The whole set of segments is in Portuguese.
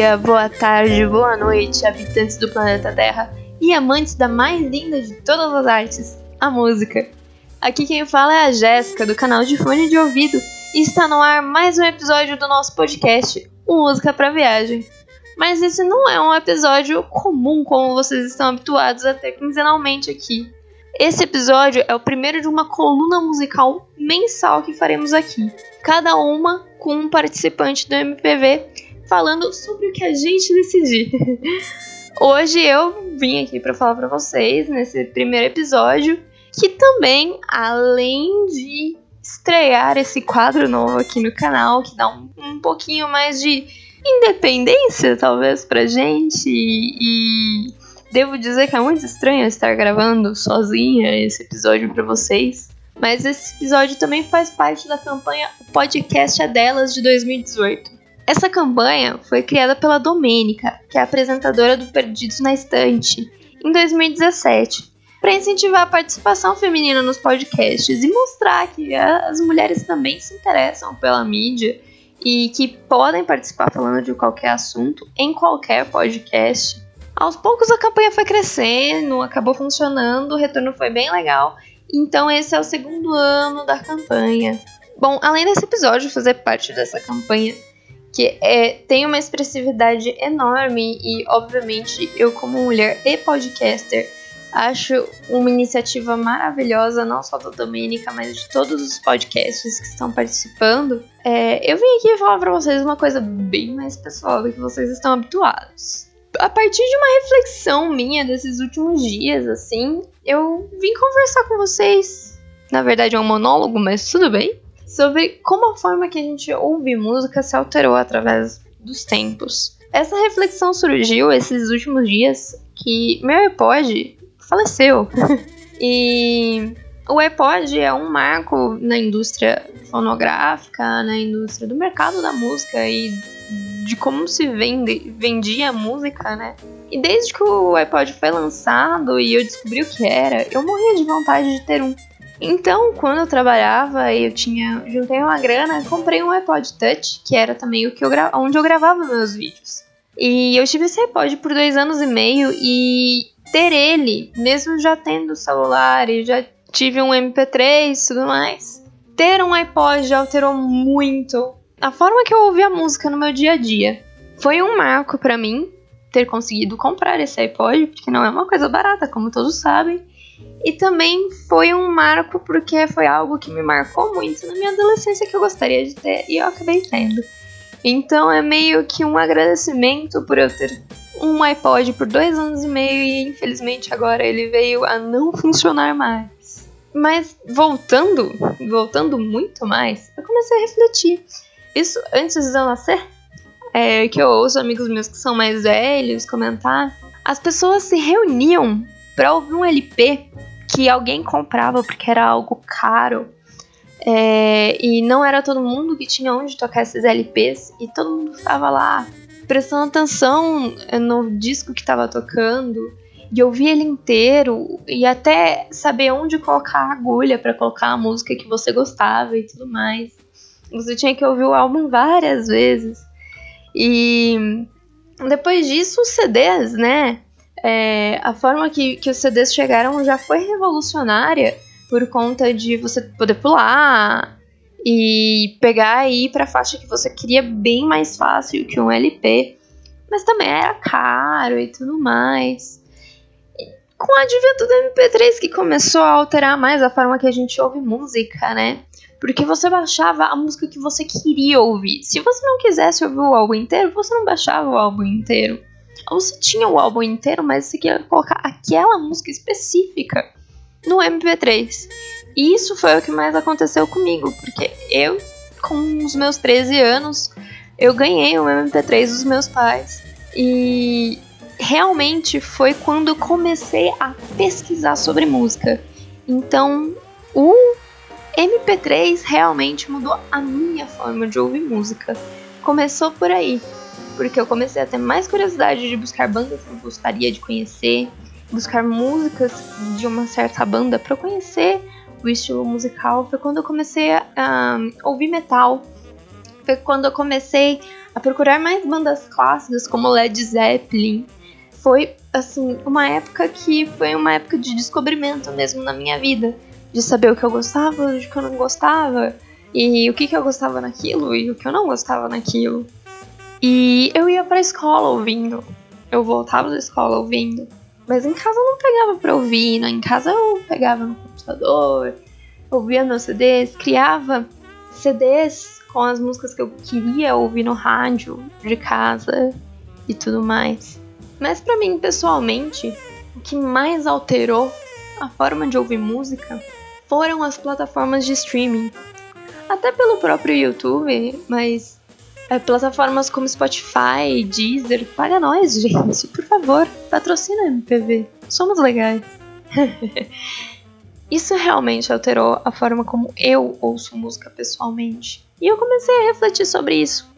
dia, boa tarde, boa noite, habitantes do planeta Terra e amantes da mais linda de todas as artes, a música. Aqui quem fala é a Jéssica, do canal de Fone de Ouvido, e está no ar mais um episódio do nosso podcast, Música para Viagem. Mas esse não é um episódio comum como vocês estão habituados a ter quinzenalmente aqui. Esse episódio é o primeiro de uma coluna musical mensal que faremos aqui, cada uma com um participante do MPV falando sobre o que a gente decidir. Hoje eu vim aqui para falar para vocês nesse primeiro episódio que também, além de estrear esse quadro novo aqui no canal, que dá um, um pouquinho mais de independência, talvez, pra gente, e, e devo dizer que é muito estranho estar gravando sozinha esse episódio para vocês. Mas esse episódio também faz parte da campanha Podcast é Delas de 2018. Essa campanha foi criada pela Domênica, que é apresentadora do Perdidos na Estante, em 2017, para incentivar a participação feminina nos podcasts e mostrar que as mulheres também se interessam pela mídia e que podem participar falando de qualquer assunto em qualquer podcast. Aos poucos a campanha foi crescendo, acabou funcionando, o retorno foi bem legal. Então esse é o segundo ano da campanha. Bom, além desse episódio fazer parte dessa campanha, que é, tem uma expressividade enorme e, obviamente, eu como mulher e podcaster acho uma iniciativa maravilhosa, não só da Domênica, mas de todos os podcasts que estão participando. É, eu vim aqui falar para vocês uma coisa bem mais pessoal do que vocês estão habituados. A partir de uma reflexão minha desses últimos dias, assim, eu vim conversar com vocês. Na verdade é um monólogo, mas tudo bem sobre como a forma que a gente ouve música se alterou através dos tempos. Essa reflexão surgiu esses últimos dias que meu iPod faleceu. e o iPod é um marco na indústria fonográfica, na indústria do mercado da música e de como se vende, vendia música, né? E desde que o iPod foi lançado e eu descobri o que era, eu morria de vontade de ter um. Então, quando eu trabalhava e eu tinha juntei uma grana, comprei um iPod Touch, que era também o que eu onde eu gravava meus vídeos. E eu tive esse iPod por dois anos e meio e ter ele, mesmo já tendo celular e já tive um MP3 e tudo mais, ter um iPod já alterou muito a forma que eu ouvia música no meu dia a dia. Foi um marco para mim ter conseguido comprar esse iPod, porque não é uma coisa barata, como todos sabem. E também foi um marco porque foi algo que me marcou muito na minha adolescência que eu gostaria de ter e eu acabei tendo. Então é meio que um agradecimento por eu ter um iPod por dois anos e meio e infelizmente agora ele veio a não funcionar mais. Mas voltando, voltando muito mais, eu comecei a refletir. Isso antes de eu nascer, é, que eu ouço amigos meus que são mais velhos comentar, as pessoas se reuniam para ouvir um LP que alguém comprava porque era algo caro. É, e não era todo mundo que tinha onde tocar esses LPs, e todo mundo ficava lá prestando atenção no disco que estava tocando, e ouvir ele inteiro, e até saber onde colocar a agulha para colocar a música que você gostava e tudo mais. Você tinha que ouvir o álbum várias vezes. E depois disso, os CDs, né? É, a forma que, que os CDs chegaram já foi revolucionária por conta de você poder pular e pegar e ir faixa que você queria bem mais fácil que um LP, mas também era caro e tudo mais. E com o advento do MP3 que começou a alterar mais a forma que a gente ouve música, né? Porque você baixava a música que você queria ouvir. Se você não quisesse ouvir o álbum inteiro, você não baixava o álbum inteiro você tinha o álbum inteiro, mas você queria colocar aquela música específica no MP3. E isso foi o que mais aconteceu comigo, porque eu, com os meus 13 anos, eu ganhei o MP3 dos meus pais. E realmente foi quando eu comecei a pesquisar sobre música. Então, o MP3 realmente mudou a minha forma de ouvir música. Começou por aí porque eu comecei a ter mais curiosidade de buscar bandas que eu gostaria de conhecer, buscar músicas de uma certa banda para conhecer o estilo musical. Foi quando eu comecei a, a ouvir metal. época quando eu comecei a procurar mais bandas clássicas como Led Zeppelin. Foi assim, uma época que foi uma época de descobrimento mesmo na minha vida, de saber o que eu gostava, o que eu não gostava, e o que, que eu gostava naquilo e o que eu não gostava naquilo. E eu ia pra escola ouvindo, eu voltava da escola ouvindo, mas em casa eu não pegava pra ouvir, né? em casa eu pegava no computador, ouvia meus CDs, criava CDs com as músicas que eu queria ouvir no rádio de casa e tudo mais. Mas para mim, pessoalmente, o que mais alterou a forma de ouvir música foram as plataformas de streaming. Até pelo próprio YouTube, mas é, plataformas como Spotify, Deezer, paga nós, gente, por favor, patrocina MPV. Somos legais. Isso realmente alterou a forma como eu ouço música pessoalmente. E eu comecei a refletir sobre isso,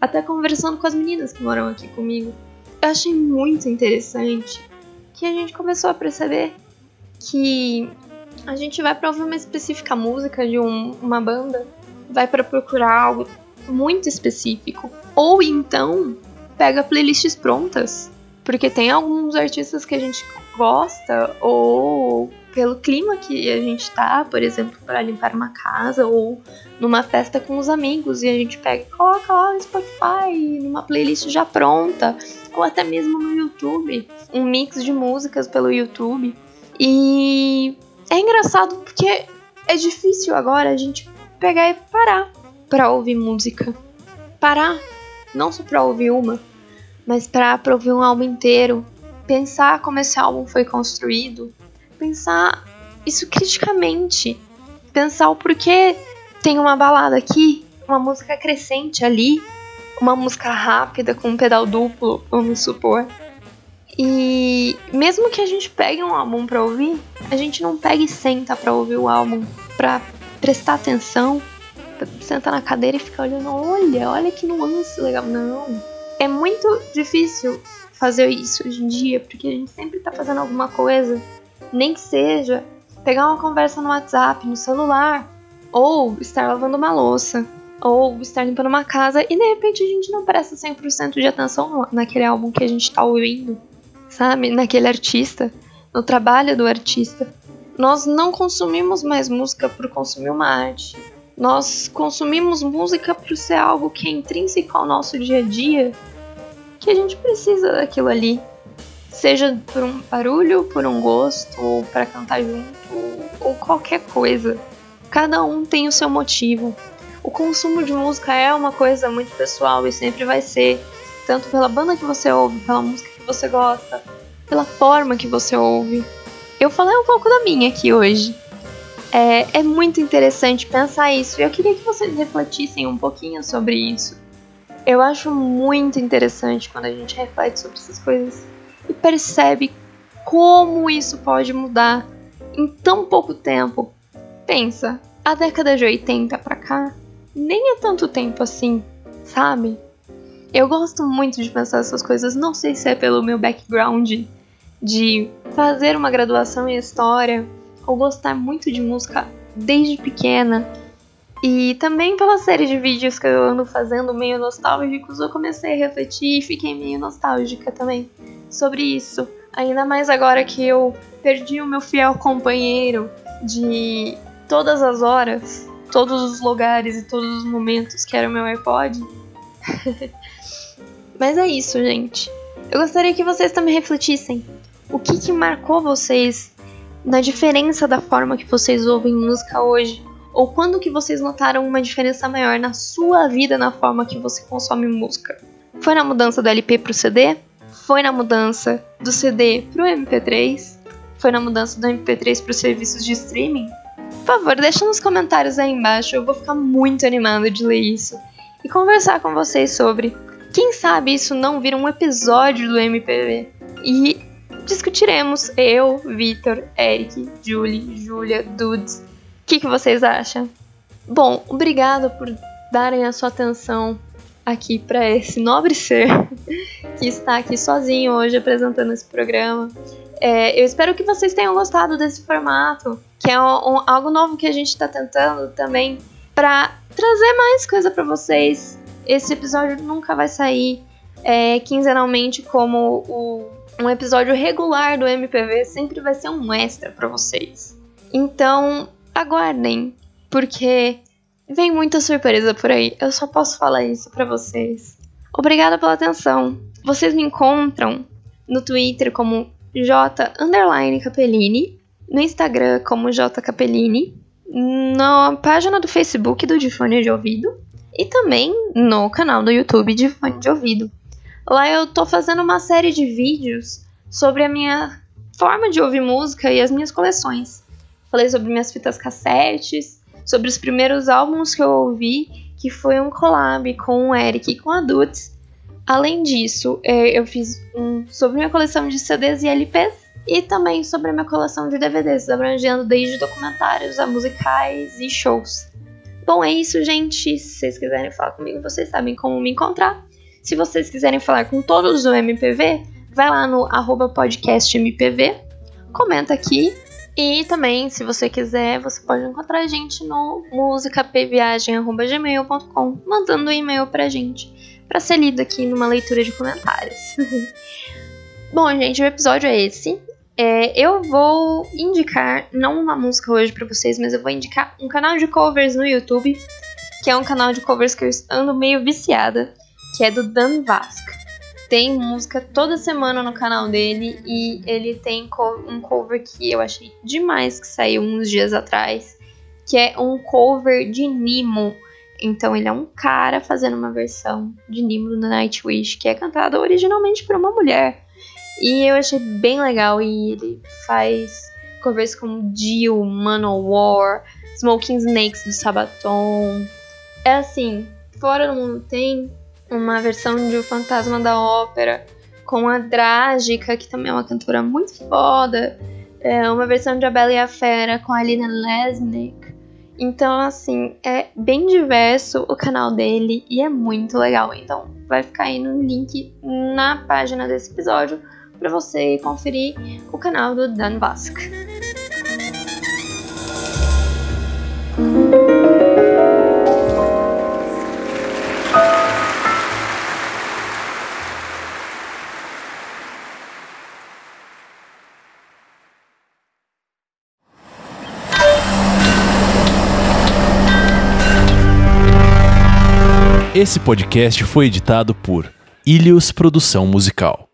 até conversando com as meninas que moram aqui comigo. Eu achei muito interessante que a gente começou a perceber que a gente vai para ouvir uma específica música de um, uma banda, vai para procurar algo muito específico, ou então pega playlists prontas, porque tem alguns artistas que a gente gosta ou pelo clima que a gente tá, por exemplo, para limpar uma casa ou numa festa com os amigos e a gente pega e coloca lá no Spotify, numa playlist já pronta, ou até mesmo no YouTube, um mix de músicas pelo YouTube. E é engraçado porque é difícil agora a gente pegar e parar para ouvir música. Parar, não só para ouvir uma, mas para ouvir um álbum inteiro, pensar como esse álbum foi construído, pensar isso criticamente, pensar o porquê tem uma balada aqui, uma música crescente ali, uma música rápida com um pedal duplo, vamos supor. E mesmo que a gente pegue um álbum para ouvir, a gente não pega e senta para ouvir o álbum, para prestar atenção, sentar na cadeira e ficar olhando, olha, olha que nuance legal. Não. É muito difícil fazer isso hoje em dia, porque a gente sempre tá fazendo alguma coisa nem que seja pegar uma conversa no WhatsApp, no celular, ou estar lavando uma louça, ou estar limpando uma casa e de repente a gente não presta 100% de atenção naquele álbum que a gente está ouvindo, sabe? Naquele artista, no trabalho do artista. Nós não consumimos mais música por consumir uma arte. Nós consumimos música por ser algo que é intrínseco ao nosso dia a dia, que a gente precisa daquilo ali seja por um barulho, por um gosto, ou para cantar junto, ou qualquer coisa. Cada um tem o seu motivo. O consumo de música é uma coisa muito pessoal e sempre vai ser, tanto pela banda que você ouve, pela música que você gosta, pela forma que você ouve. Eu falei um pouco da minha aqui hoje. É, é muito interessante pensar isso eu queria que vocês refletissem um pouquinho sobre isso. Eu acho muito interessante quando a gente reflete sobre essas coisas e percebe como isso pode mudar em tão pouco tempo. Pensa, a década de 80 pra cá nem é tanto tempo assim, sabe? Eu gosto muito de pensar essas coisas, não sei se é pelo meu background de fazer uma graduação em história ou gostar muito de música desde pequena. E também pela série de vídeos que eu ando fazendo meio nostálgicos, eu comecei a refletir e fiquei meio nostálgica também sobre isso. Ainda mais agora que eu perdi o meu fiel companheiro de todas as horas, todos os lugares e todos os momentos que era o meu iPod. Mas é isso, gente. Eu gostaria que vocês também refletissem. O que, que marcou vocês na diferença da forma que vocês ouvem música hoje? Ou quando que vocês notaram uma diferença maior na sua vida na forma que você consome música? Foi na mudança do LP pro CD? Foi na mudança do CD pro MP3? Foi na mudança do MP3 para os serviços de streaming? Por favor, deixa nos comentários aí embaixo, eu vou ficar muito animada de ler isso e conversar com vocês sobre. Quem sabe isso não vira um episódio do MPV e discutiremos eu, Vitor, Eric, Julie, Julia, Dudes. O que, que vocês acham? Bom, obrigado por darem a sua atenção aqui para esse nobre ser que está aqui sozinho hoje apresentando esse programa. É, eu espero que vocês tenham gostado desse formato, que é um, um, algo novo que a gente está tentando também para trazer mais coisa para vocês, esse episódio nunca vai sair é, quinzenalmente como o, um episódio regular do MPV, sempre vai ser um extra para vocês. Então, aguardem, porque vem muita surpresa por aí. Eu só posso falar isso para vocês. Obrigada pela atenção. Vocês me encontram no Twitter como J Capellini, no Instagram como J Capellini, na página do Facebook do De Fone de Ouvido e também no canal do YouTube de Fone de Ouvido. Lá eu tô fazendo uma série de vídeos sobre a minha forma de ouvir música e as minhas coleções. Falei sobre minhas fitas cassetes, sobre os primeiros álbuns que eu ouvi, que foi um collab com o Eric e com a Dudes. Além disso, é, eu fiz um sobre minha coleção de CDs e LPs e também sobre a minha coleção de DVDs, abrangendo desde documentários a musicais e shows. Bom, é isso, gente. Se vocês quiserem falar comigo, vocês sabem como me encontrar. Se vocês quiserem falar com todos do MPV, vai lá no podcastmpv, comenta aqui. E também, se você quiser, você pode encontrar a gente no musicapviagem.gmail.com, mandando um e-mail pra gente, para ser lido aqui numa leitura de comentários. Bom, gente, o episódio é esse. É, eu vou indicar, não uma música hoje para vocês, mas eu vou indicar um canal de covers no YouTube, que é um canal de covers que eu ando meio viciada, que é do Dan Vasco tem música toda semana no canal dele e ele tem um cover que eu achei demais que saiu uns dias atrás, que é um cover de Nemo. Então ele é um cara fazendo uma versão de Nemo do Nightwish, que é cantada originalmente por uma mulher. E eu achei bem legal e ele faz covers como Dio, Manowar, Smoking Snakes do Sabaton. É assim, fora do mundo tem uma versão de O Fantasma da Ópera com a Drágica, que também é uma cantora muito foda. É uma versão de A Bela e a Fera com a Lina Lesnick. Então, assim, é bem diverso o canal dele e é muito legal. Então, vai ficar aí no link na página desse episódio para você conferir o canal do Dan Vasco. Esse podcast foi editado por Ilhos Produção Musical.